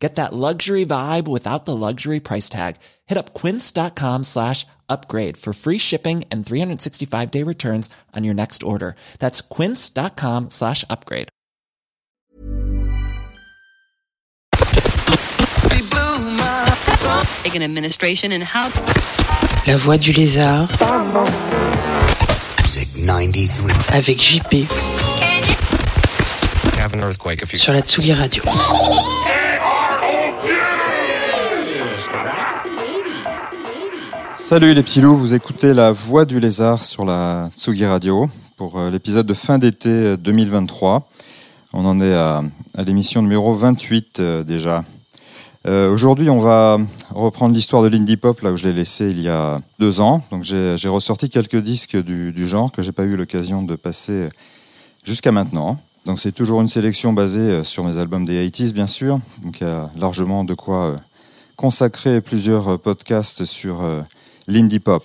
Get that luxury vibe without the luxury price tag. Hit up quince.com slash upgrade for free shipping and 365 day returns on your next order. That's quince.com slash upgrade. Taken administration and how La voix du lézard Music 93. avec JP have an earthquake if you sur la Tsugi Radio. Salut les petits loups, vous écoutez La Voix du Lézard sur la Tsugi Radio pour euh, l'épisode de fin d'été euh, 2023. On en est à, l'émission numéro 28 euh, déjà. Euh, Aujourd'hui, on va reprendre l'histoire de l'indie pop là où je l'ai laissé il y a deux ans. Donc j'ai ressorti quelques disques du, du genre que j'ai pas eu l'occasion de passer jusqu'à maintenant. Donc c'est toujours une sélection basée euh, sur mes albums des 80s bien sûr. Donc il y a largement de quoi euh, consacrer plusieurs euh, podcasts sur euh, l'indie pop.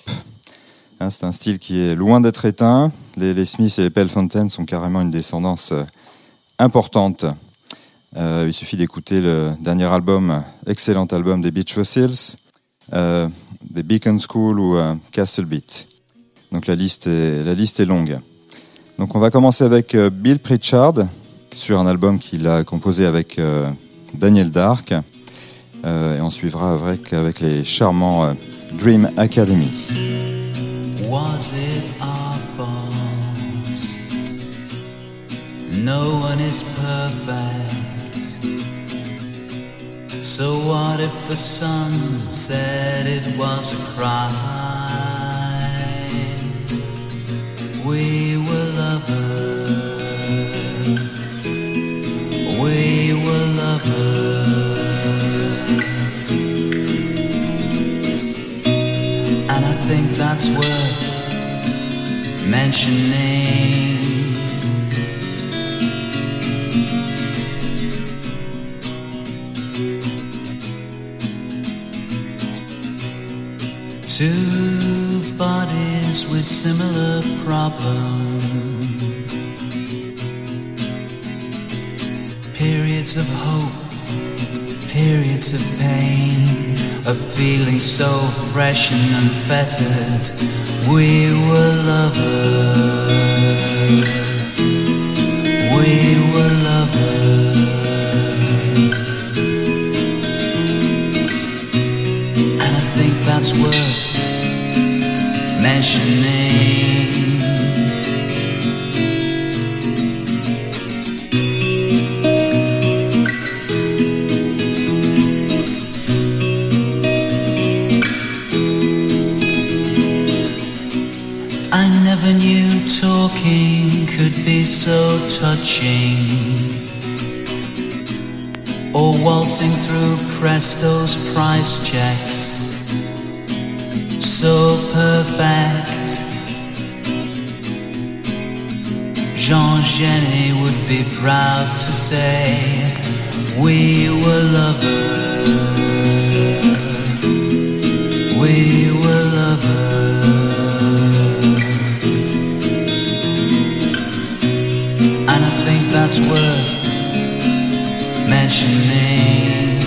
Hein, c'est un style qui est loin d'être éteint. Les, Smiths et les Pale Fountain sont carrément une descendance euh, importante. Euh, il suffit d'écouter le dernier album, excellent album des Beach Fossils, euh, des Beacon School ou Castle Beat. Donc la liste est, la liste est longue. Donc on va commencer avec Bill Pritchard sur un album qu'il a composé avec Daniel Dark. Et on suivra avec, les charmants Dream Academy. Was it our fault? No one is perfect. So what if the sun said it was a crime? We that's worth mentioning. Two bodies with similar problems. Periods of hope, periods of pain, of feeling so fresh and unfettered. We were lovers. We were lovers. And I think that's worth mentioning. Touching. Or oh, waltzing through Presto's price checks. So perfect. Jean Genet would be proud to say we were lovers. We were lovers. That's worth mentioning.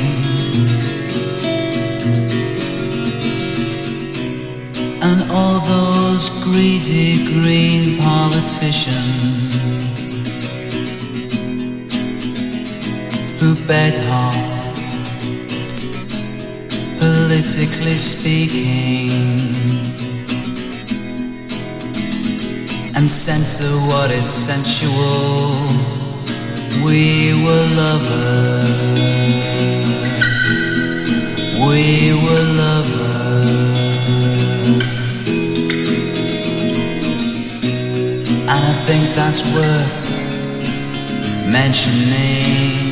And all those greedy green politicians who bed hard, politically speaking, and censor what is sensual. We were lovers. We were lovers. And I think that's worth mentioning.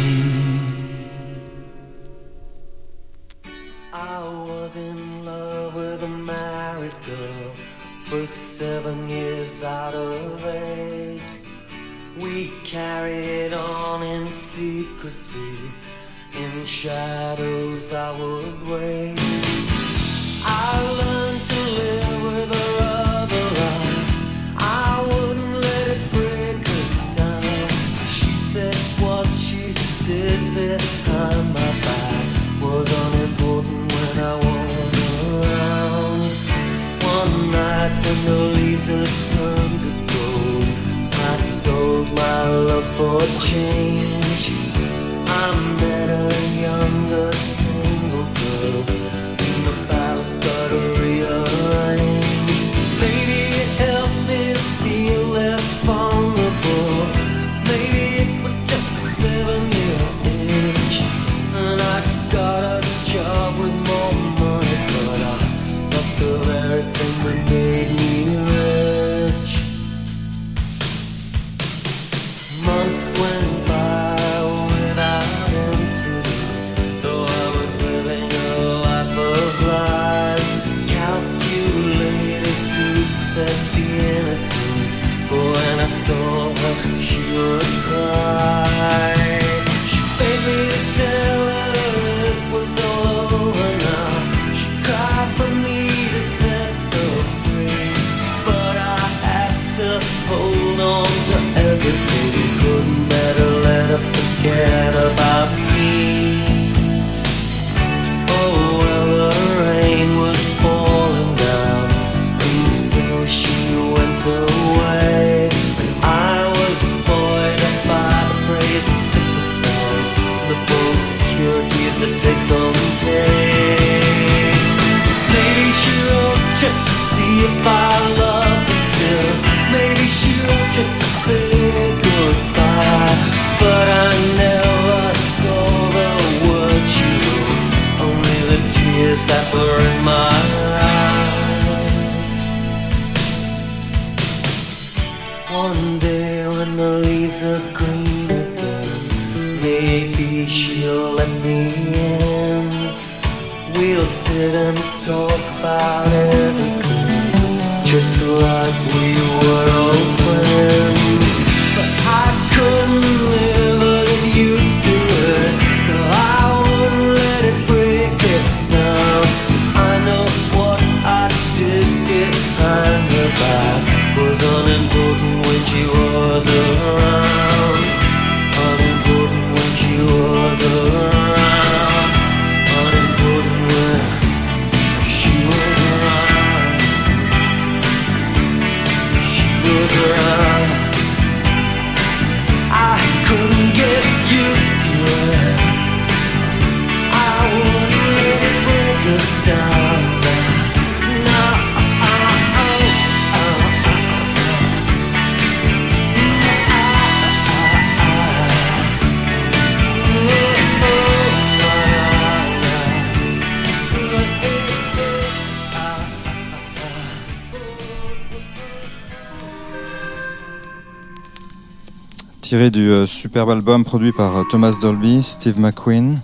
superbe album produit par euh, Thomas Dolby, Steve McQueen,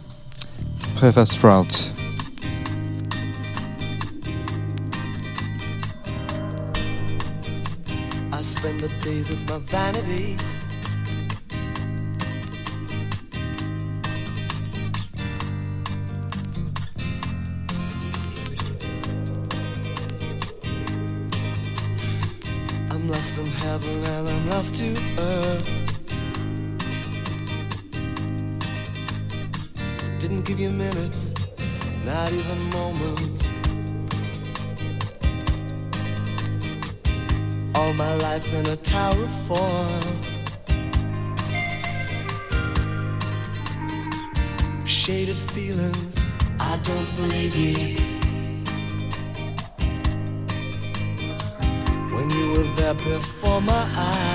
Prefab Sprout. I spend the days of my vanity. I'm lost in heaven and I'm lost to earth. give you minutes, not even moments. All my life in a tower of form. Shaded feelings, I don't believe you. When you were there before my eyes.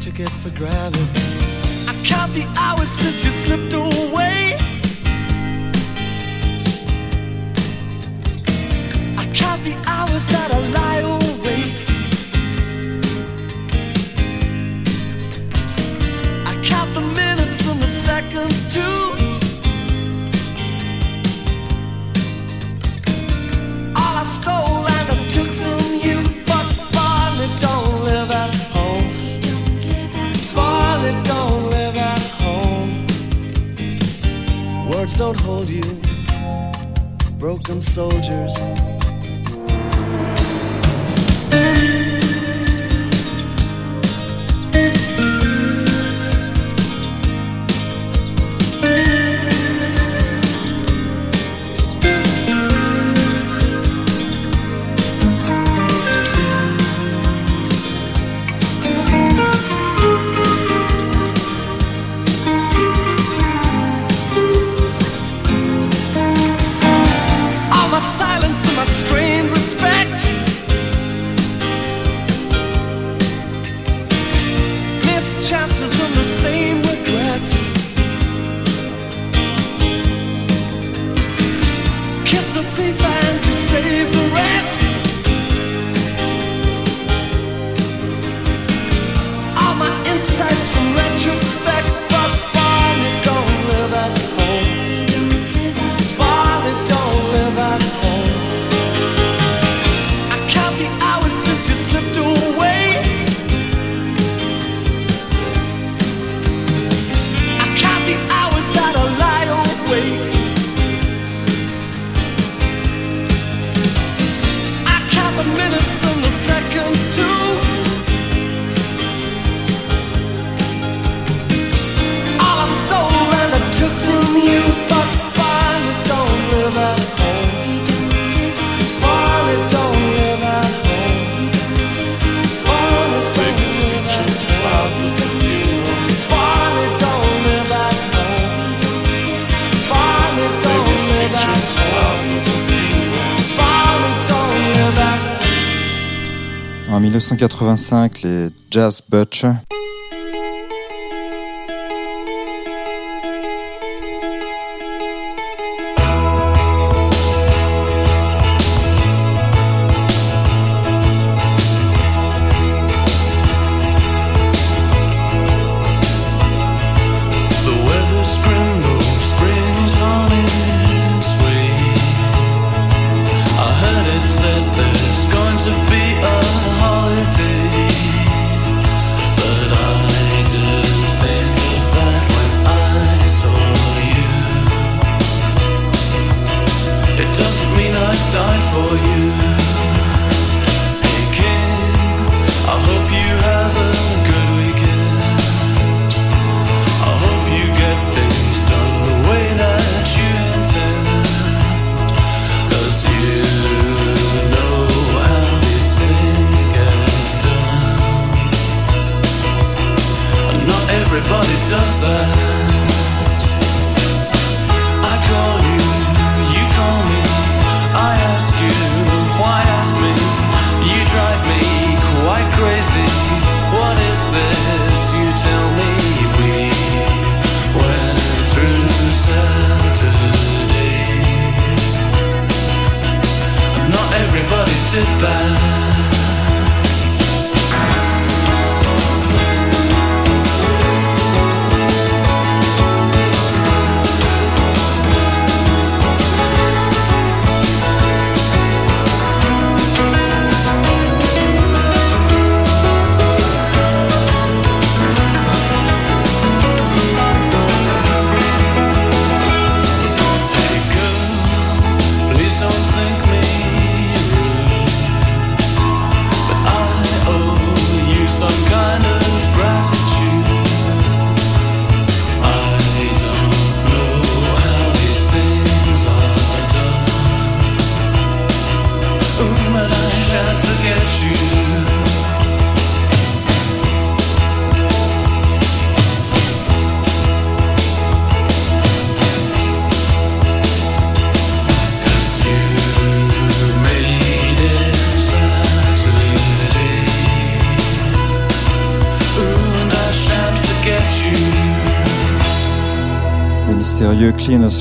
took it for granted. I count the hours since you slipped away. chances and the same regrets. Kiss the thief and you save. 1985, les Jazz Butch. everybody does that.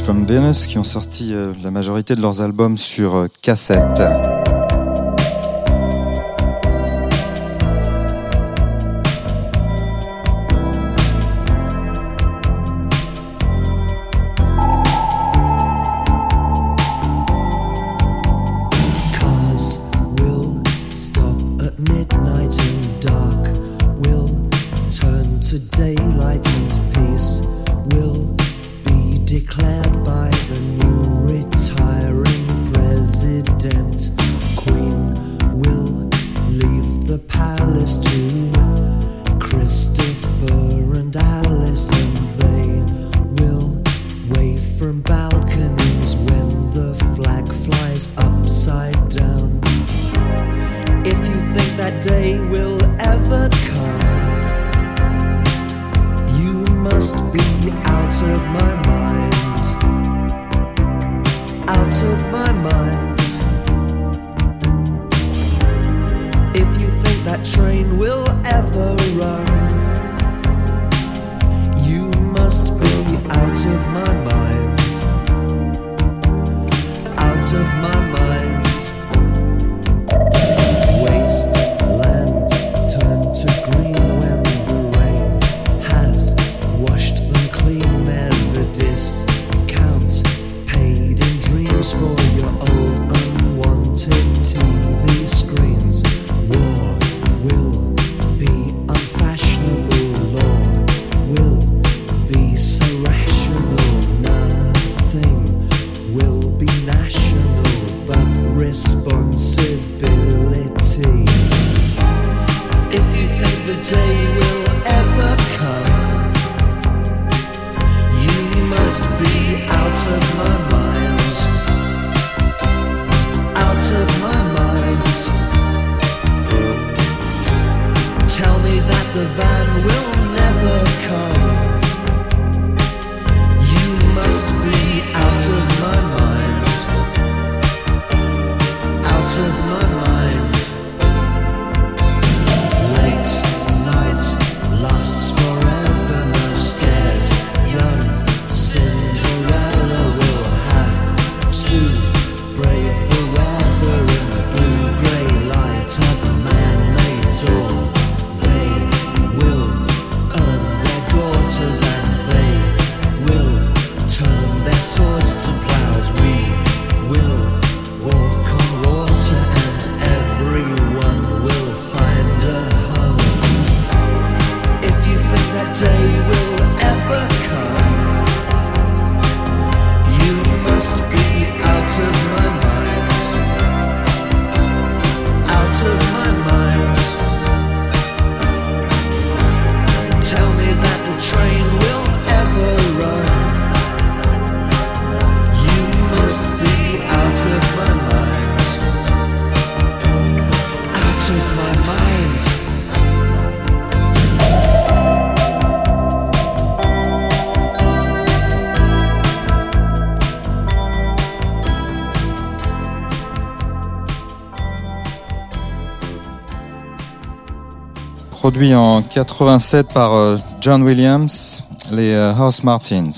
from Venus qui ont sorti euh, la majorité de leurs albums sur euh, cassette. Produit en 87 par euh, John Williams, les euh, House Martins.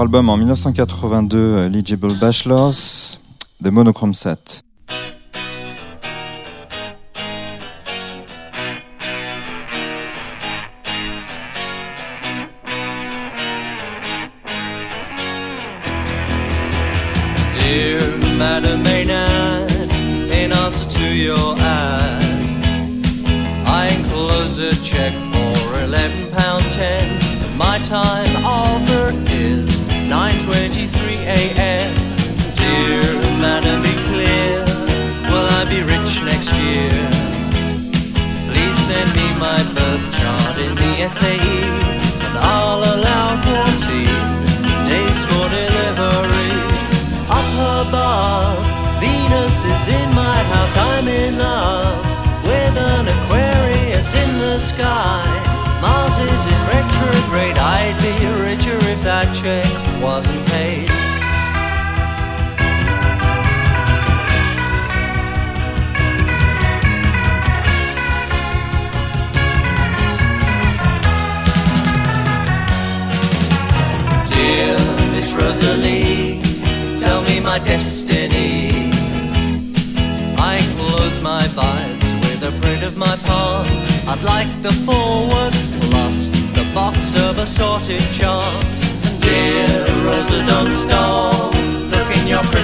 album en 1982, euh, Legible Bachelors, The Monochrome Set.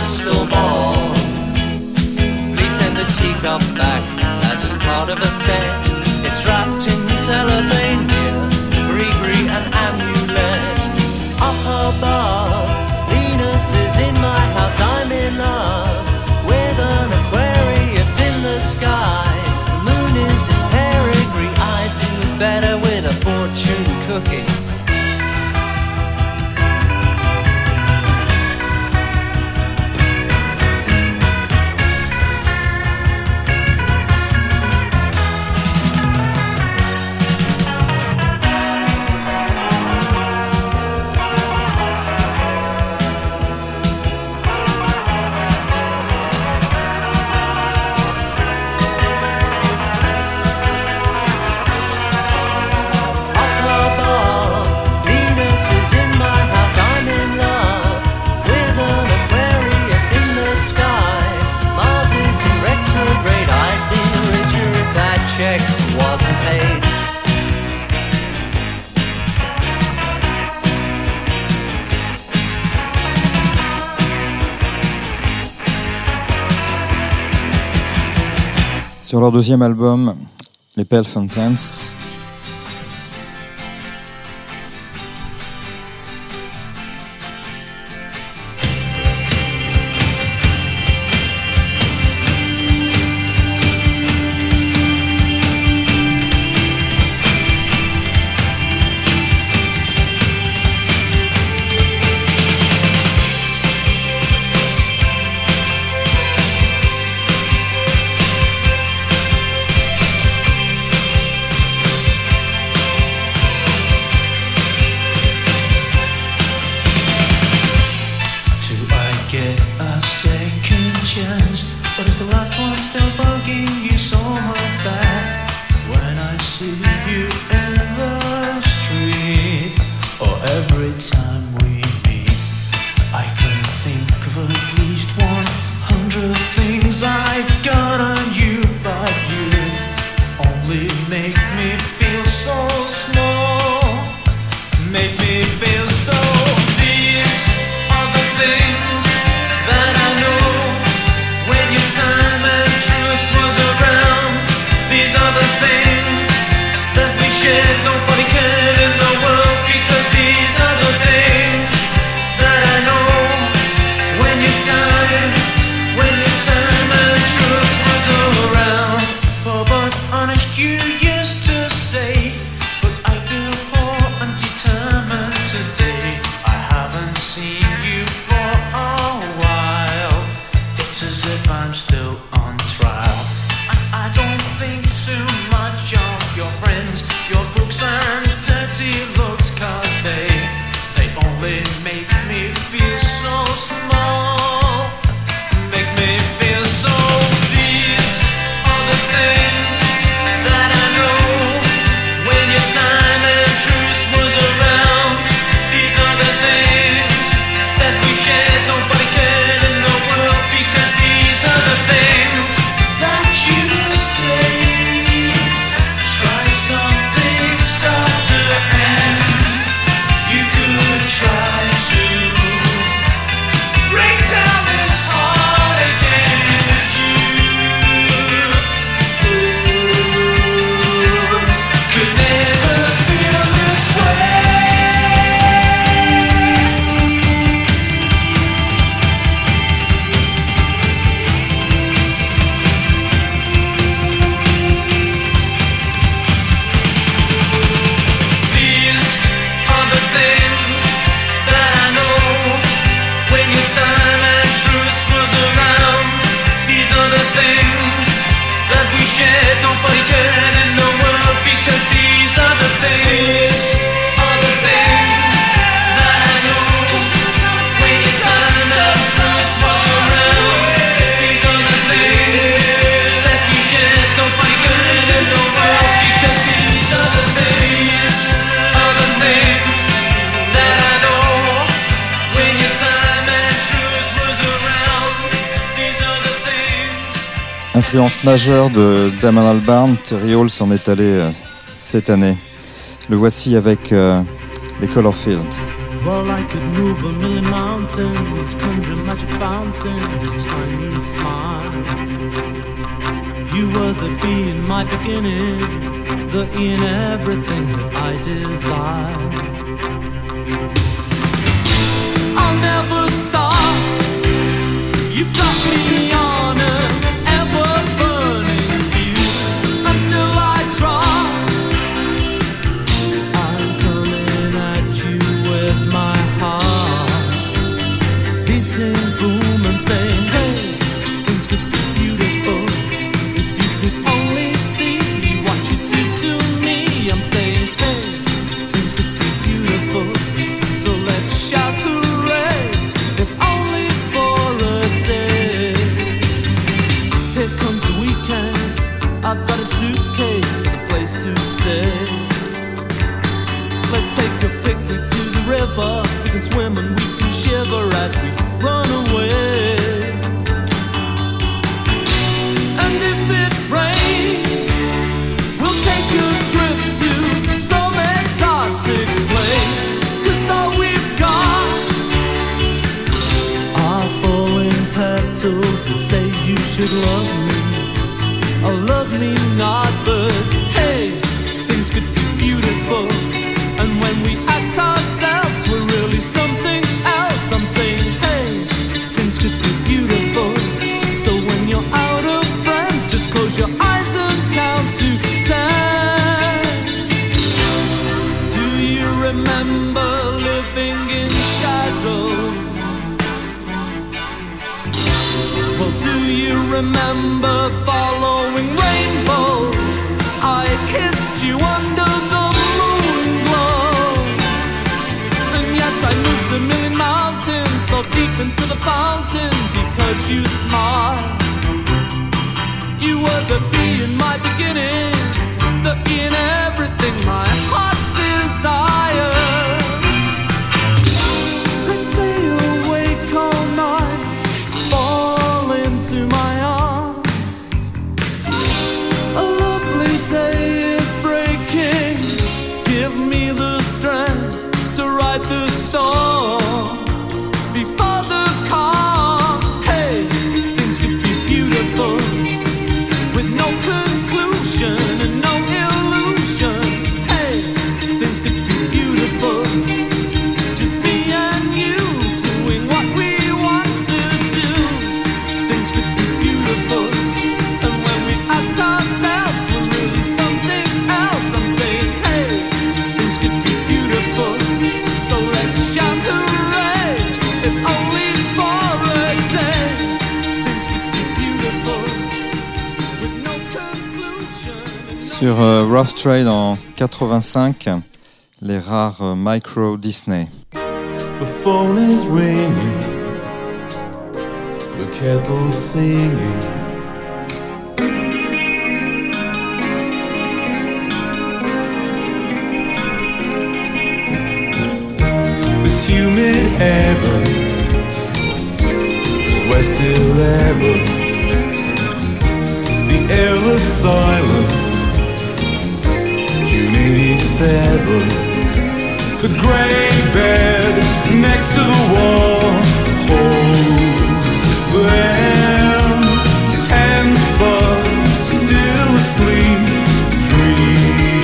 crystal ball. Please send the teacup back as it's part of a set. It's wrapped in cellophane here, gree an amulet. Up above, Venus is in my house. I'm in love with an Aquarius in the sky. The moon is the perigee. I'd do better with a fortune cookie. Sur leur deuxième album, les Pale Fountains, Influence de Damon Albarn, Terry Hall s'en est allé euh, cette année. Le voici avec euh, les Color Fields. Well, I could move a million mountains, conjure magic fountains each time you were the bee my beginning, the E in everything I desire. Let's shout the way, and only for a day. The comes weekend, I got a suitcase and a place to stay. Let's take a picnic to the river. We can swim and we can shiver as we run away. Should love me. Or love me not, but hey, things could be beautiful. And when we act ourselves, we're really something else. I'm saying, hey, things could be beautiful. So when you're out of friends, just close your eyes remember following rainbows? I kissed you under the moon glow. And yes, I moved a million mountains, fell deep into the fountain because you smiled. You were the bee in my beginning, the bee in everything my heart's desire. Euh, Rough Trade en 85, les rares euh, Micro Disney. The phone is ringing, the kettle's singing. This humid heaven is West 11. The airless silence, June 87. The gray bed next to the wall holds them tense but still asleep, dreaming.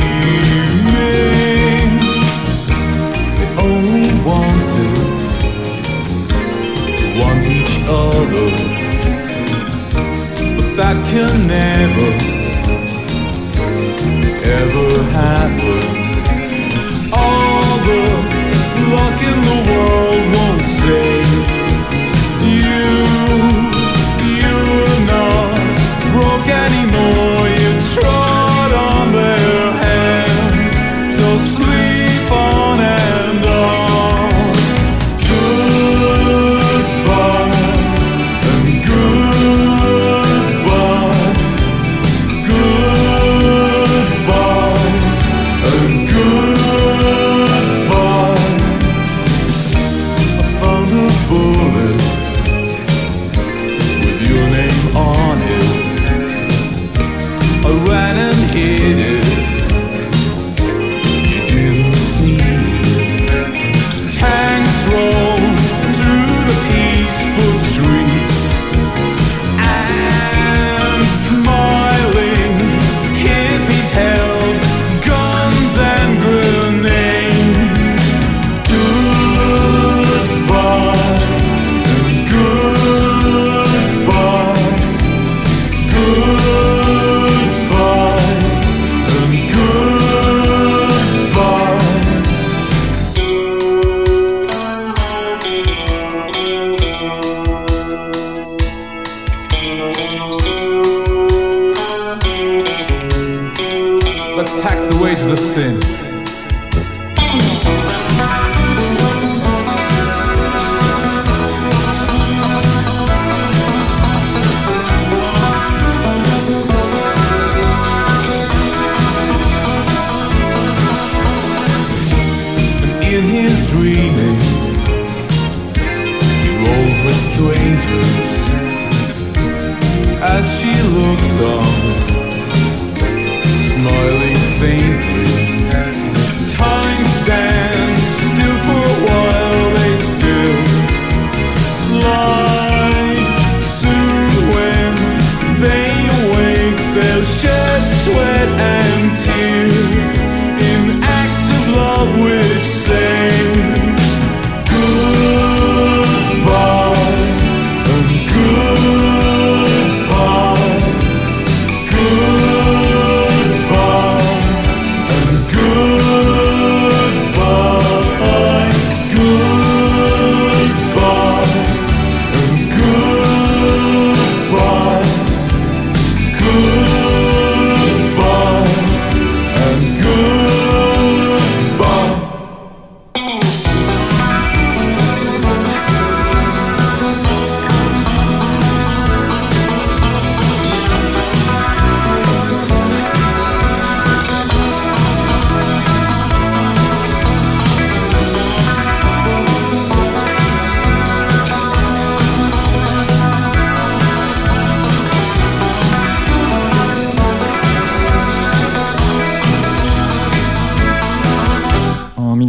They only wanted to want each other, but that can never, ever happen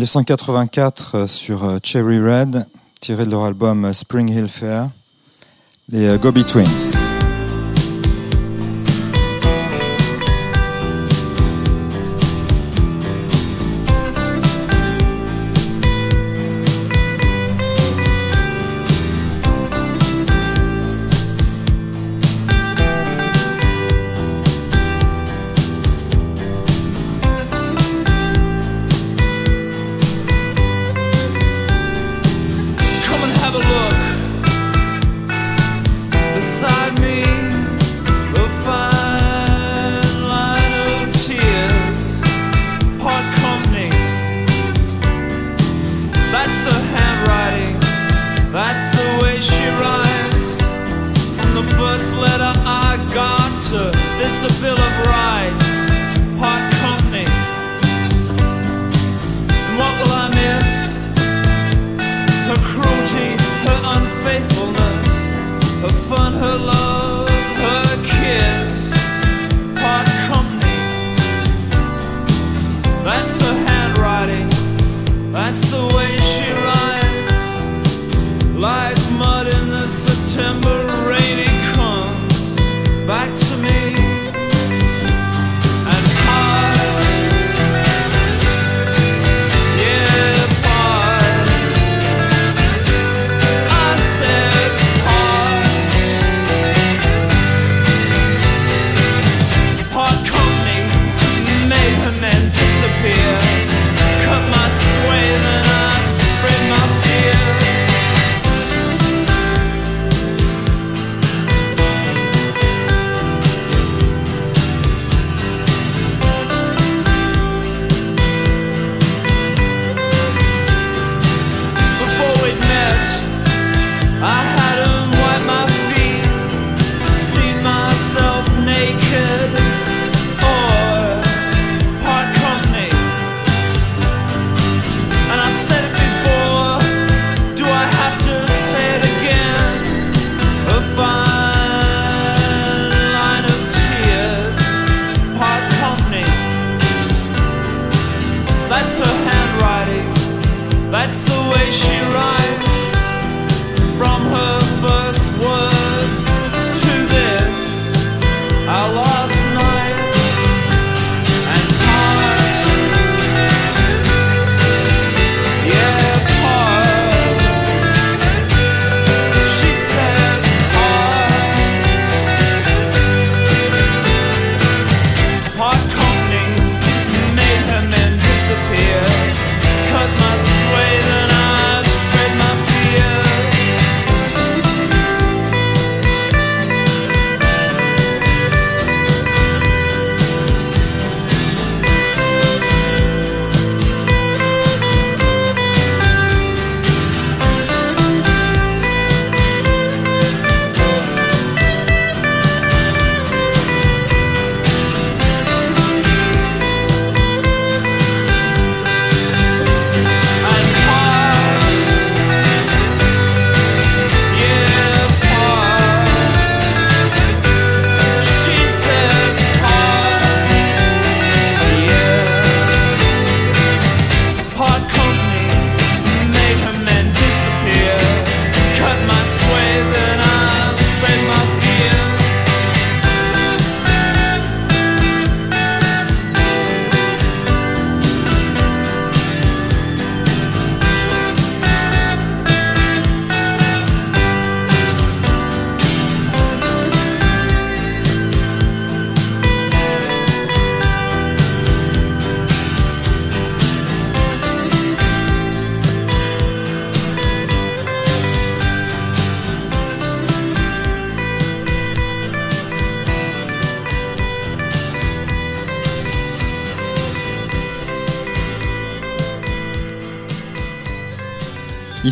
1984 euh, sur euh, Cherry Red, tiré de leur album euh, Spring Hill Fair, les Gobi Twins.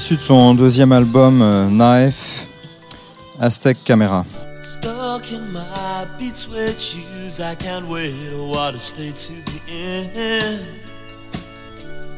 issu de son deuxième album euh, Aztec Camera. Stuck in my beat sweat shoes, I can't wait a while to stay to the end.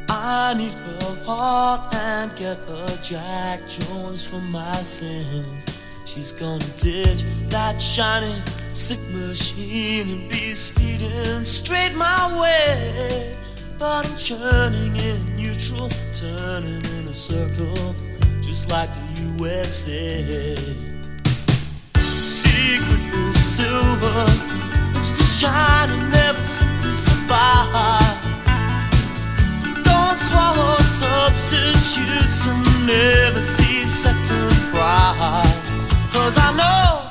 I need her heart and get a Jack Jones for my sins. She's gonna ditch that shiny sick machine and be speeding straight my way. But I'm churning in neutral, turning in a circle, just like the USA. Secret is silver, it's to shine and never simplify. Don't swallow substitutes and never see second pride. Cause I know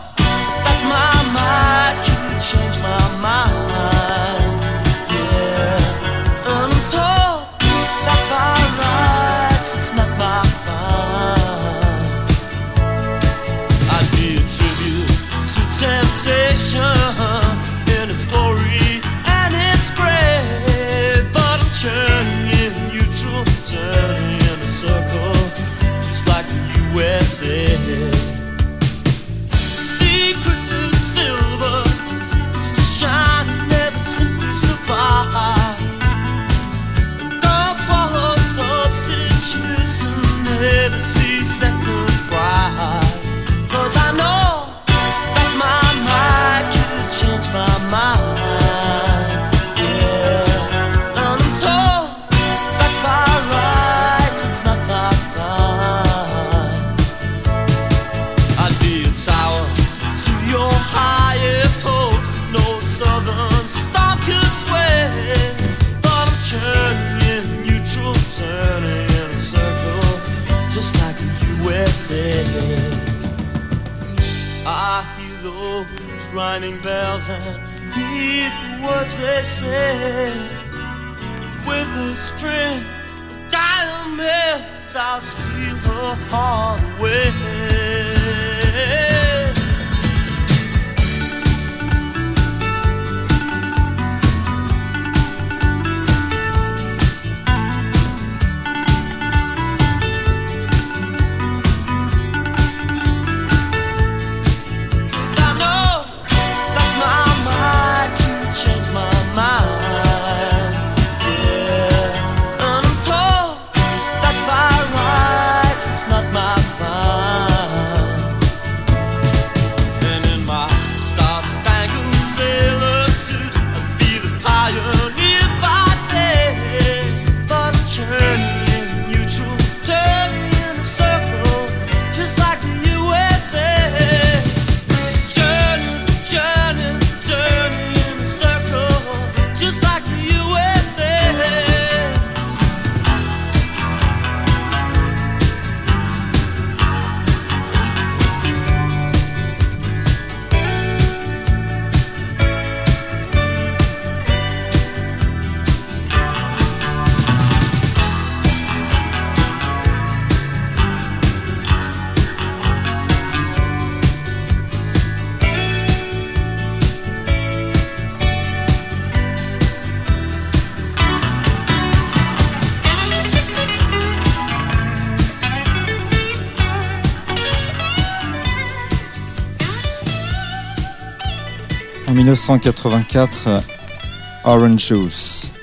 that my mind can change my mind. it. rhyming bells and heed the words they say. With a string of diamonds, I'll steal her heart away. 1984, euh, Orange Juice.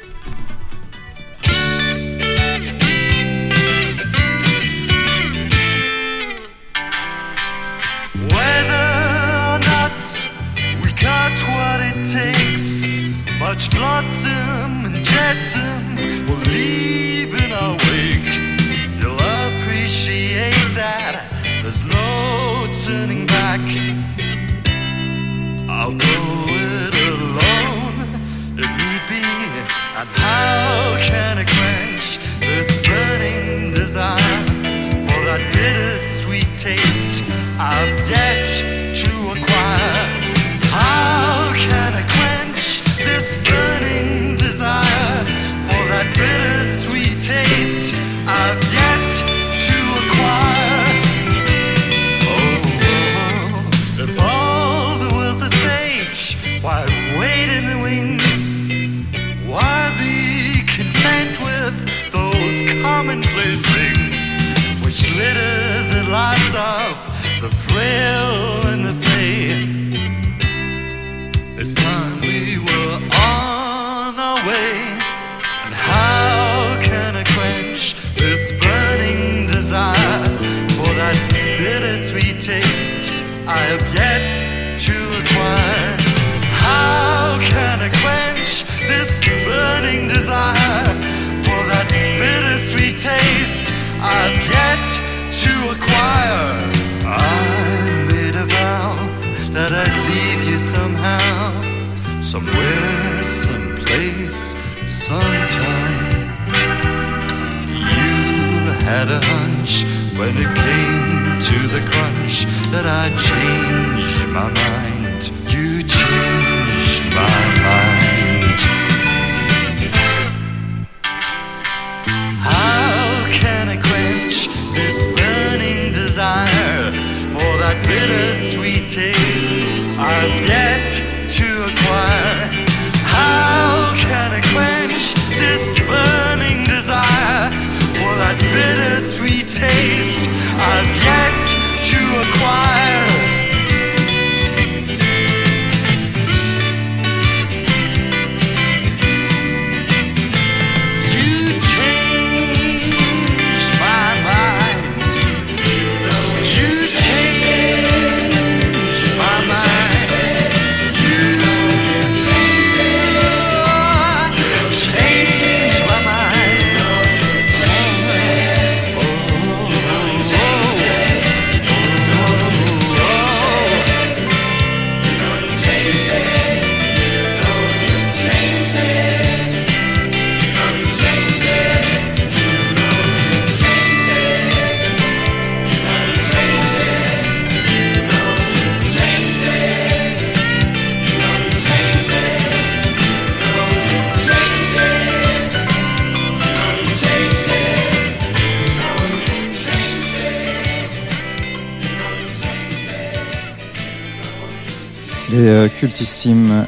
cultissime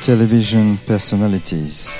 Television Personalities.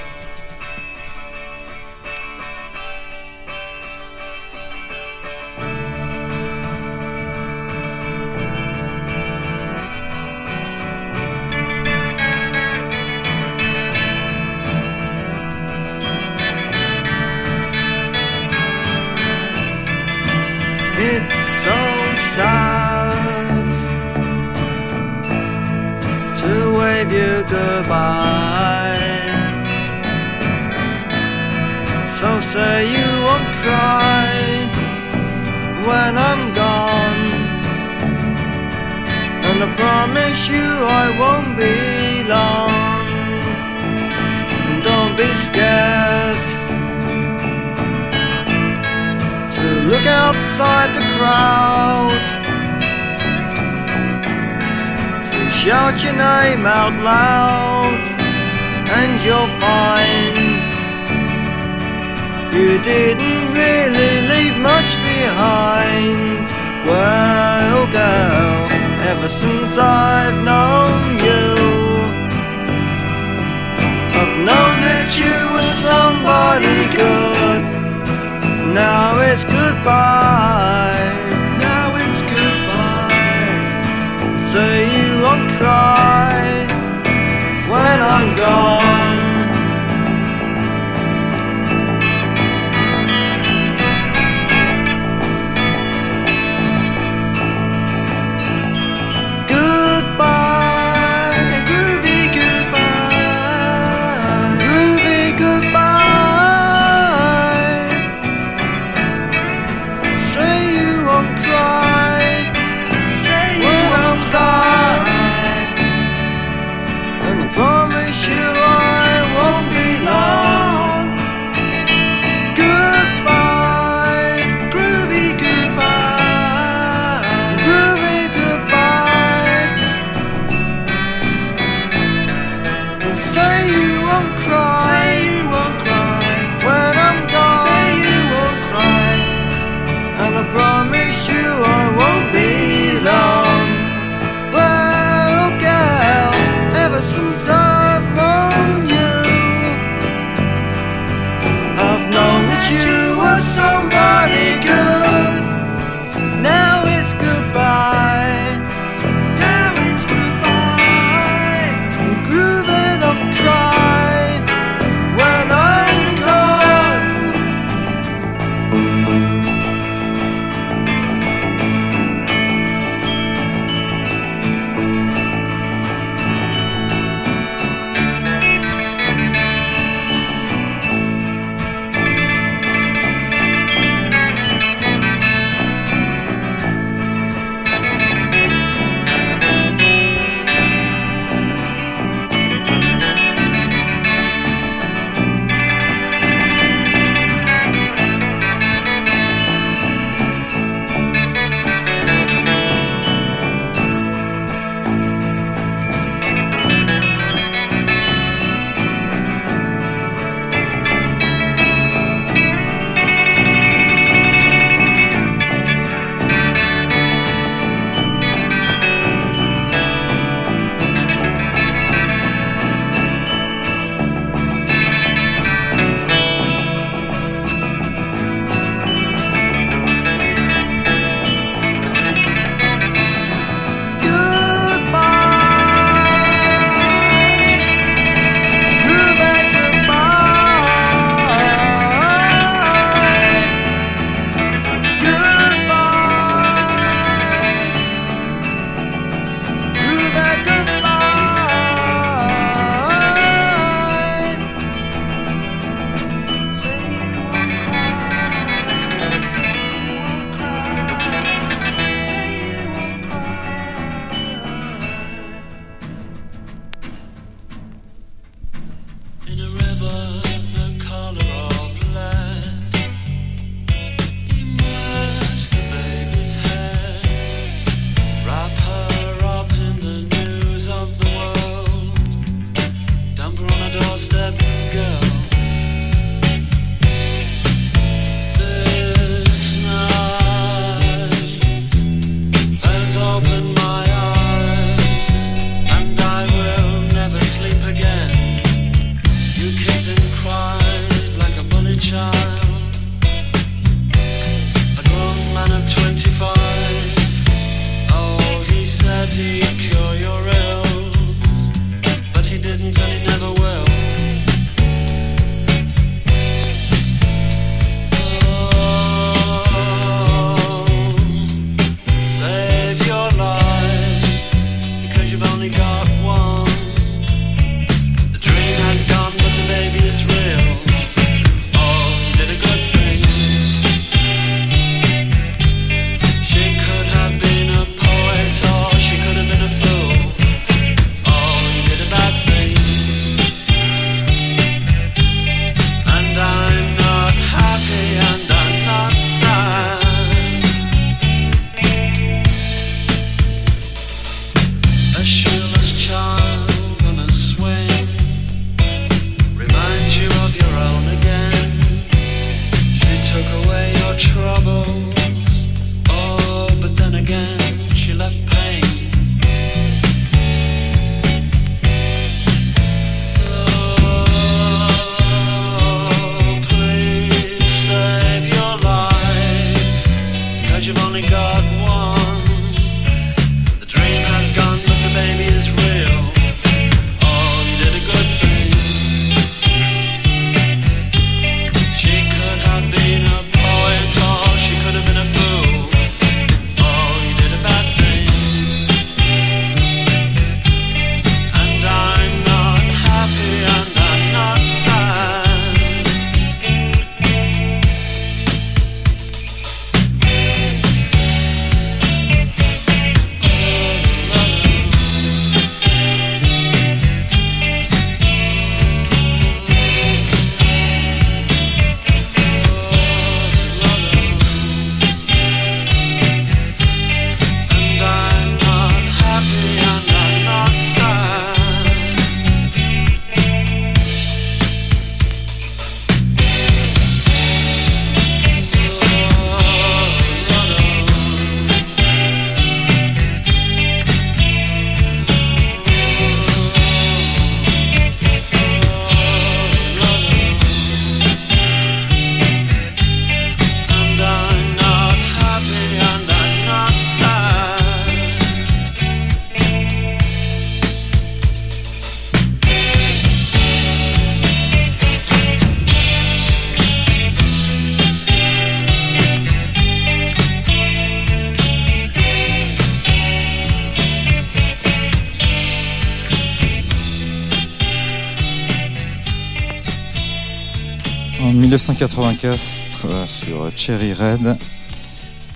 1984 euh, sur Cherry Red,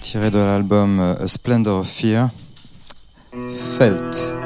tiré de l'album euh, A Splendor of Fear, Felt.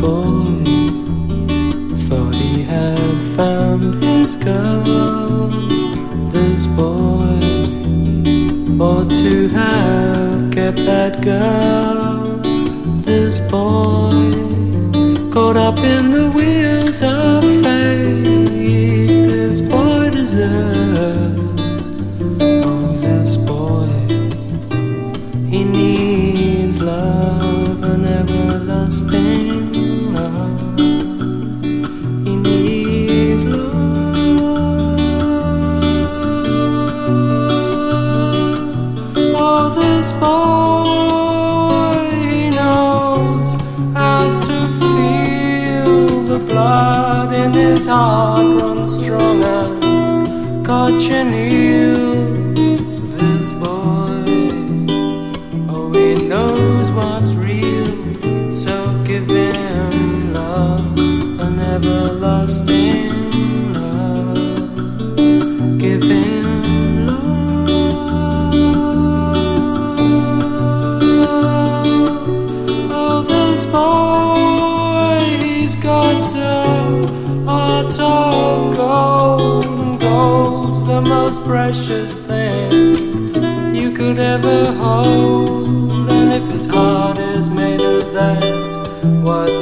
Boy thought he had found his girl. This boy ought to have kept that girl. This boy caught up in the wheels of fate. This boy deserves. His heart run strong as cochineal. This boy, oh, he knows what's real. So give him love, an everlasting precious thing you could ever hold. And if his heart is made of that, what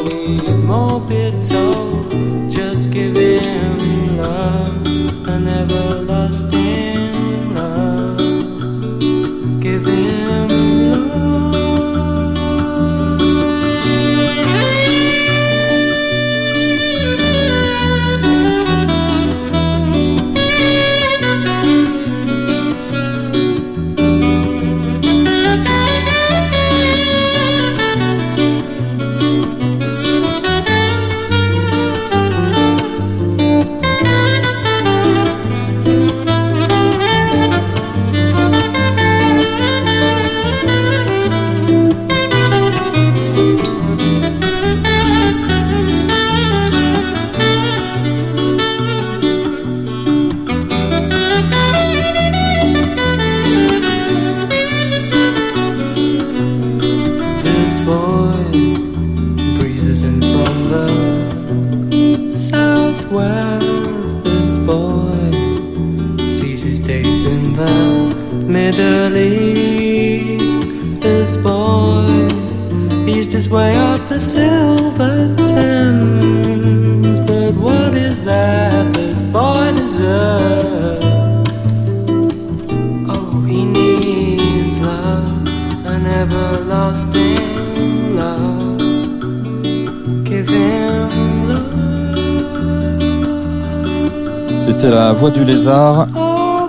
Du lézard.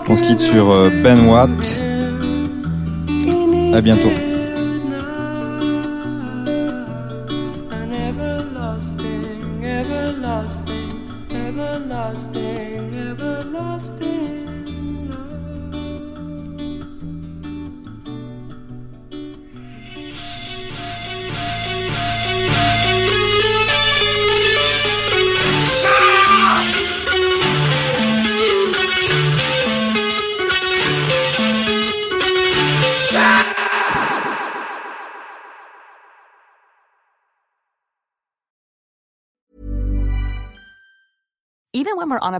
On se quitte sur euh, Ben Watt. À bientôt.